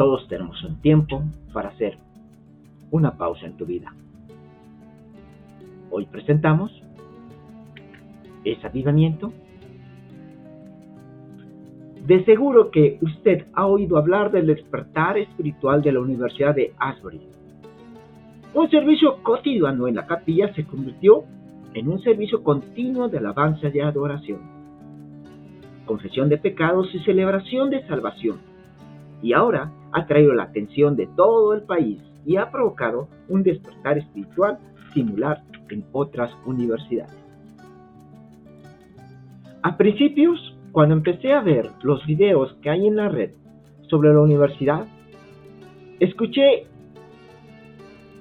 Todos tenemos un tiempo para hacer una pausa en tu vida. Hoy presentamos ¿Es avivamiento? De seguro que usted ha oído hablar del despertar espiritual de la Universidad de Asbury. Un servicio cotidiano en la capilla se convirtió en un servicio continuo de alabanza y adoración, confesión de pecados y celebración de salvación. Y ahora ha traído la atención de todo el país y ha provocado un despertar espiritual similar en otras universidades. A principios, cuando empecé a ver los videos que hay en la red sobre la universidad, escuché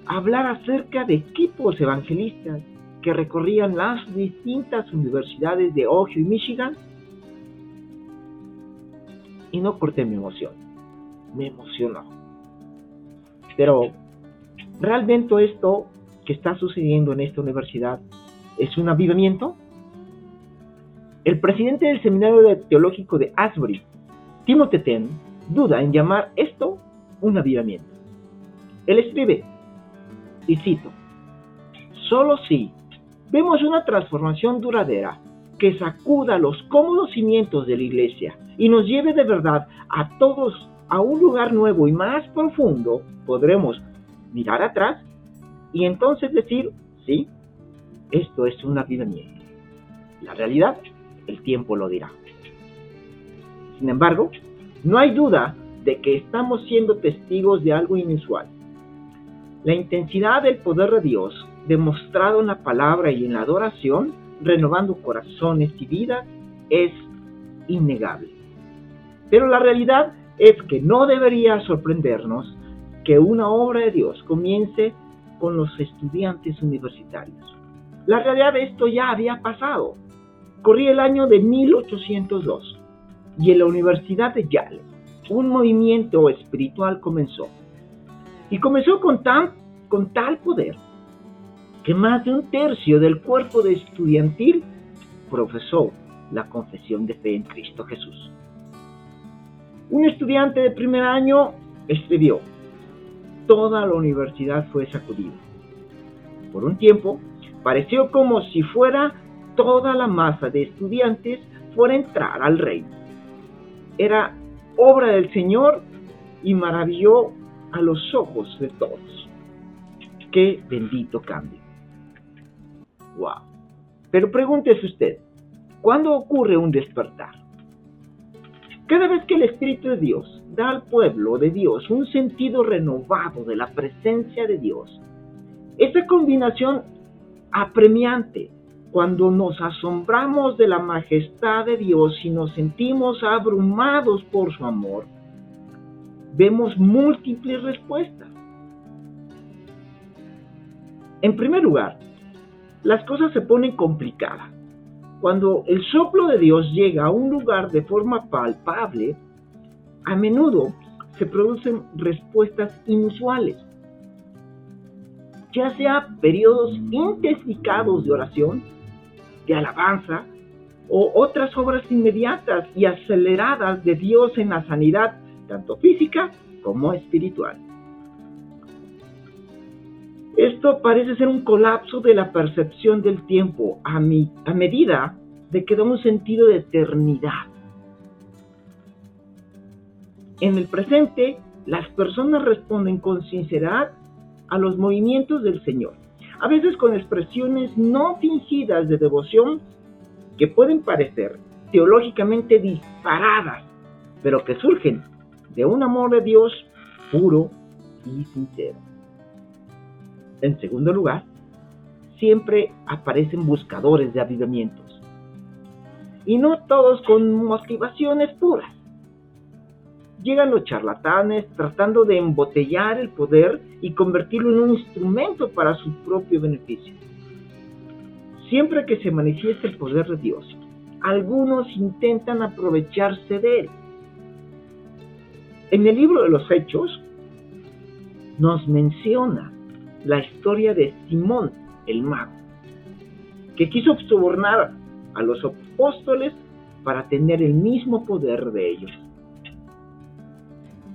hablar acerca de equipos evangelistas que recorrían las distintas universidades de Ohio y Michigan y no corté mi emoción. Me emocionó. Pero, ¿realmente esto que está sucediendo en esta universidad es un avivamiento? El presidente del Seminario Teológico de Asbury, Timothy Ten, duda en llamar esto un avivamiento. Él escribe, y cito, solo si vemos una transformación duradera que sacuda los cómodos cimientos de la iglesia y nos lleve de verdad a todos a un lugar nuevo y más profundo, podremos mirar atrás y entonces decir, sí, esto es un avivamiento. La realidad el tiempo lo dirá. Sin embargo, no hay duda de que estamos siendo testigos de algo inusual. La intensidad del poder de Dios, demostrado en la palabra y en la adoración, renovando corazones y vidas, es innegable. Pero la realidad es que no debería sorprendernos que una obra de Dios comience con los estudiantes universitarios. La realidad de esto ya había pasado. Corría el año de 1802 y en la Universidad de Yale un movimiento espiritual comenzó. Y comenzó con, con tal poder que más de un tercio del cuerpo de estudiantil profesó la confesión de fe en Cristo Jesús. Un estudiante de primer año escribió, toda la universidad fue sacudida. Por un tiempo, pareció como si fuera toda la masa de estudiantes fuera a entrar al reino. Era obra del Señor y maravilló a los ojos de todos. Qué bendito cambio. Wow. Pero pregúntese usted, ¿cuándo ocurre un despertar? Cada vez que el Espíritu de Dios da al pueblo de Dios un sentido renovado de la presencia de Dios, esa combinación apremiante cuando nos asombramos de la majestad de Dios y nos sentimos abrumados por su amor, vemos múltiples respuestas. En primer lugar, las cosas se ponen complicadas. Cuando el soplo de Dios llega a un lugar de forma palpable, a menudo se producen respuestas inusuales. Ya sea periodos intensificados de oración, de alabanza o otras obras inmediatas y aceleradas de Dios en la sanidad, tanto física como espiritual. Esto parece ser un colapso de la percepción del tiempo a, medida de que da un sentido de eternidad. En el presente, las personas responden con sinceridad a los movimientos del Señor a veces con expresiones no fingidas de devoción que pueden parecer teológicamente disparadas, pero que surgen de un amor de Dios puro y sincero. En segundo lugar, siempre aparecen buscadores de avivamientos, y no todos con motivaciones puras llegan los charlatanes tratando de embotellar el poder y convertirlo en un instrumento para su propio beneficio. Siempre que se manifiesta el poder de Dios, algunos intentan aprovecharse de él. En el libro de los Hechos nos menciona la historia de Simón el mago, que quiso sobornar a los apóstoles para tener el mismo poder de ellos.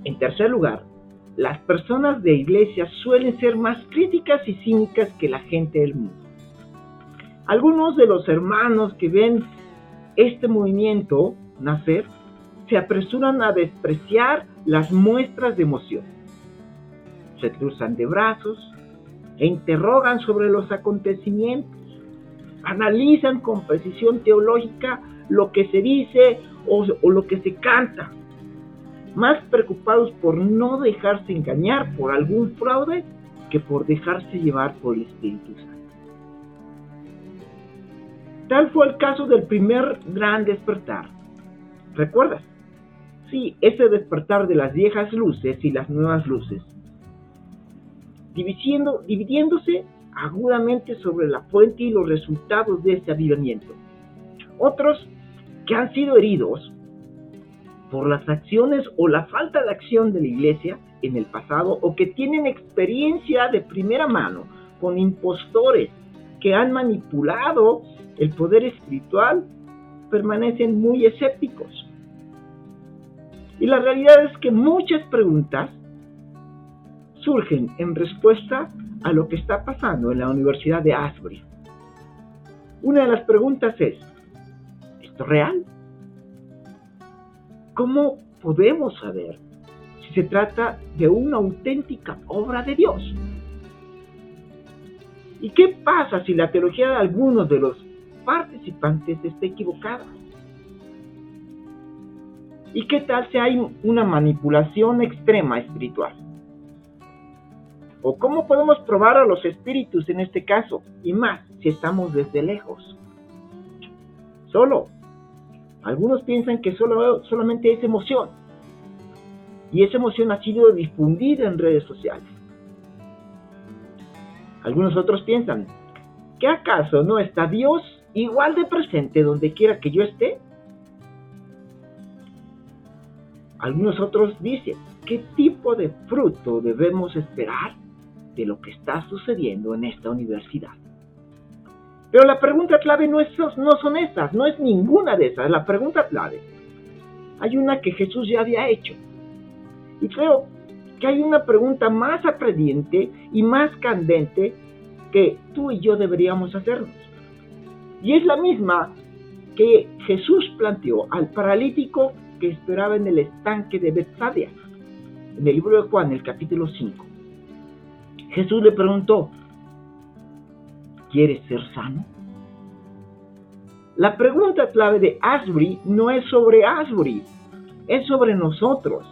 En tercer lugar, las personas de iglesia suelen ser más críticas y cínicas que la gente del mundo. Algunos de los hermanos que ven este movimiento nacer se apresuran a despreciar las muestras de emoción. Se cruzan de brazos e interrogan sobre los acontecimientos. Analizan con precisión teológica lo que se dice o, lo que se canta más preocupados por no dejarse engañar por algún fraude que por dejarse llevar por el Espíritu Santo. Tal fue el caso del primer gran despertar. ¿Recuerdas? Sí, ese despertar de las viejas luces y las nuevas luces, dividiéndose agudamente sobre la fuente y los resultados de este avivamiento. Otros que han sido heridos por las acciones o la falta de acción de la iglesia en el pasado o que tienen experiencia de primera mano con impostores que han manipulado el poder espiritual, permanecen muy escépticos. Y la realidad es que muchas preguntas surgen en respuesta a lo que está pasando en la Universidad de Asbury. Una de las preguntas es, ¿esto es real? ¿Cómo podemos saber si se trata de una auténtica obra de Dios? ¿Y qué pasa si la teología de algunos de los participantes está equivocada? ¿Y qué tal si hay una manipulación extrema espiritual? ¿O cómo podemos probar a los espíritus en este caso? Y más si estamos desde lejos. Solo algunos piensan que solo, solamente es emoción. Y esa emoción ha sido difundida en redes sociales. Algunos otros piensan, ¿que acaso no está Dios igual de presente donde quiera que yo esté? Algunos otros dicen, ¿qué tipo de fruto debemos esperar de lo que está sucediendo en esta universidad? Pero la pregunta clave no, es, no son esas, no es ninguna de esas. La pregunta clave, hay una que Jesús ya había hecho. Y creo que hay una pregunta más aprediente y más candente que tú y yo deberíamos hacernos. Y es la misma que Jesús planteó al paralítico que esperaba en el estanque de Bethsaida, en el libro de Juan, el capítulo 5. Jesús le preguntó, ¿Quieres ser sano? La pregunta clave de Asbury no es sobre Asbury, es sobre nosotros,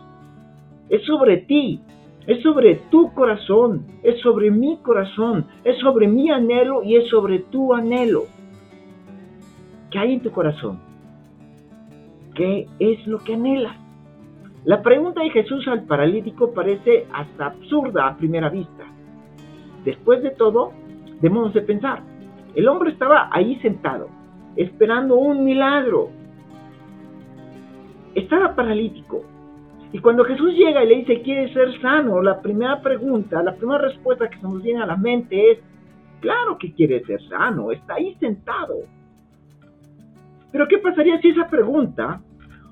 es sobre ti, es sobre tu corazón, es sobre mi corazón, es sobre mi anhelo y es sobre tu anhelo. ¿Qué hay en tu corazón? ¿Qué es lo que anhelas? La pregunta de Jesús al paralítico parece hasta absurda a primera vista. Después de todo, debemos de pensar. El hombre estaba ahí sentado, esperando un milagro. Estaba paralítico. Y cuando Jesús llega y le dice, ¿quiere ser sano? La primera pregunta, la primera respuesta que se nos viene a la mente es, claro que quiere ser sano, está ahí sentado. Pero ¿qué pasaría si esa pregunta,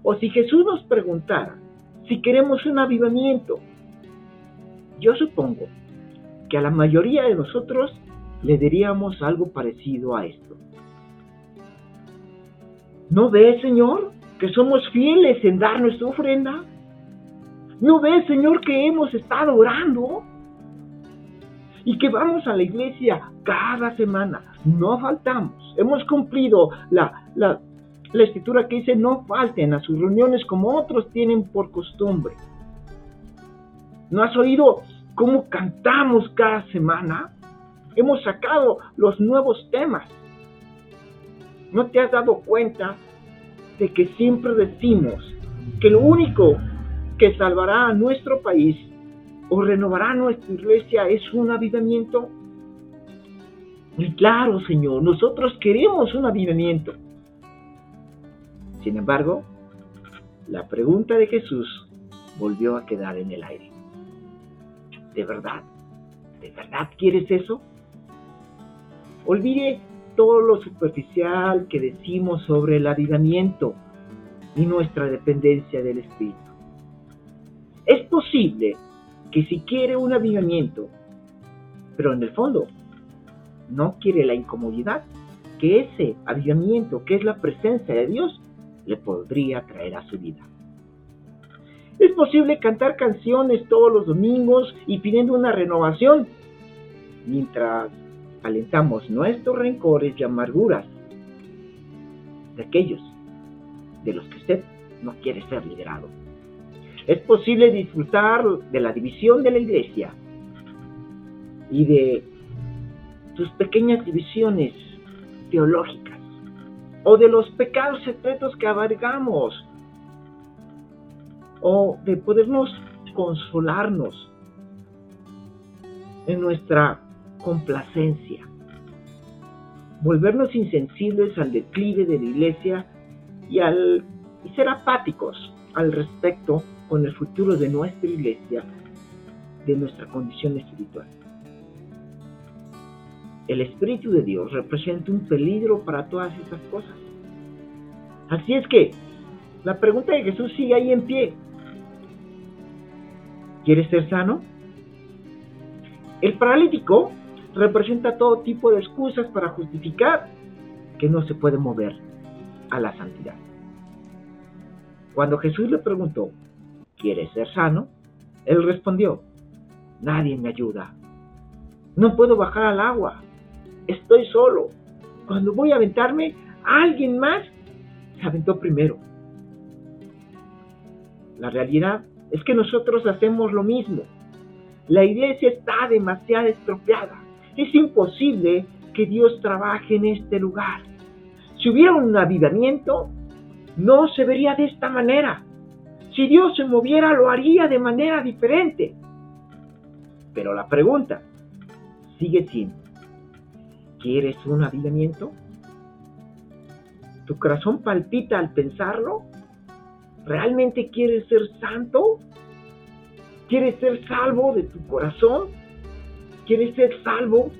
o si Jesús nos preguntara, si queremos un avivamiento? Yo supongo que a la mayoría de nosotros le diríamos algo parecido a esto. ¿No ves, Señor, que somos fieles en dar nuestra ofrenda? ¿No ves, Señor, que hemos estado orando? Y que vamos a la iglesia cada semana. No faltamos. Hemos cumplido la, la, la escritura que dice no falten a sus reuniones como otros tienen por costumbre. ¿No has oído cómo cantamos cada semana? Hemos sacado los nuevos temas. ¿No te has dado cuenta de que siempre decimos que lo único que salvará a nuestro país o renovará nuestra iglesia es un avivamiento? Y claro, Señor, nosotros queremos un avivamiento. Sin embargo, la pregunta de Jesús volvió a quedar en el aire. ¿De verdad? ¿De verdad quieres eso? Olvide todo lo superficial que decimos sobre el avivamiento y nuestra dependencia del Espíritu. Es posible que si quiere un avivamiento, pero en el fondo no quiere la incomodidad, que ese avivamiento, que es la presencia de Dios, le podría traer a su vida. Es posible cantar canciones todos los domingos y pidiendo una renovación, mientras alentamos nuestros rencores y amarguras de aquellos de los que usted no quiere ser liberado. Es posible disfrutar de la división de la iglesia y de sus pequeñas divisiones teológicas o de los pecados secretos que abargamos o de podernos consolarnos en nuestra complacencia, volvernos insensibles al declive de la iglesia y, al, y ser apáticos al respecto con el futuro de nuestra iglesia, de nuestra condición espiritual. El Espíritu de Dios representa un peligro para todas estas cosas. Así es que la pregunta de Jesús sigue ahí en pie. ¿Quieres ser sano? El paralítico representa todo tipo de excusas para justificar que no se puede mover a la santidad. Cuando Jesús le preguntó, ¿quieres ser sano? Él respondió, nadie me ayuda. No puedo bajar al agua. Estoy solo. Cuando voy a aventarme, alguien más se aventó primero. La realidad es que nosotros hacemos lo mismo. La iglesia está demasiado estropeada. Es imposible que Dios trabaje en este lugar. Si hubiera un avivamiento, no se vería de esta manera. Si Dios se moviera, lo haría de manera diferente. Pero la pregunta sigue siendo, ¿quieres un avivamiento? ¿Tu corazón palpita al pensarlo? ¿Realmente quieres ser santo? ¿Quieres ser salvo de tu corazón? ¿Quieres ser salvo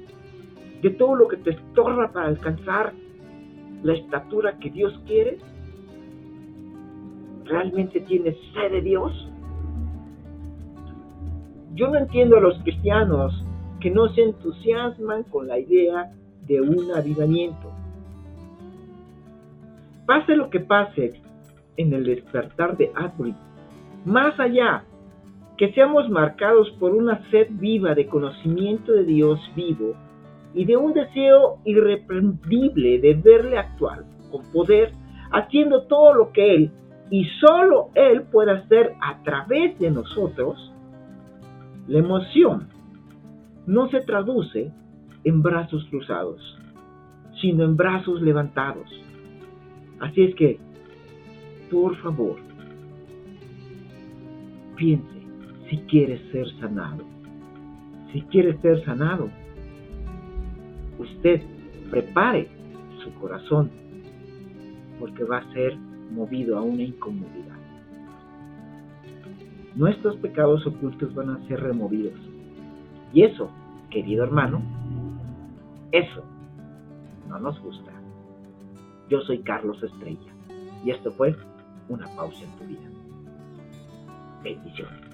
de todo lo que te estorba para alcanzar la estatura que Dios quiere? ¿Realmente tienes sed de Dios? Yo no entiendo a los cristianos que no se entusiasman con la idea de un avivamiento. Pase lo que pase en el despertar de Adbury, más allá que seamos marcados por una sed viva de conocimiento de Dios vivo y de un deseo irreprendible de verle actuar con poder, haciendo todo lo que Él y solo Él puede hacer a través de nosotros, la emoción no se traduce en brazos cruzados, sino en brazos levantados. Así es que, por favor, piense si quiere ser sanado. Si quiere ser sanado, usted prepare su corazón porque va a ser movido a una incomodidad. Nuestros pecados ocultos van a ser removidos. Y eso, querido hermano, eso no nos gusta. Yo soy Carlos Estrella y esto fue una pausa en tu vida. Bendiciones.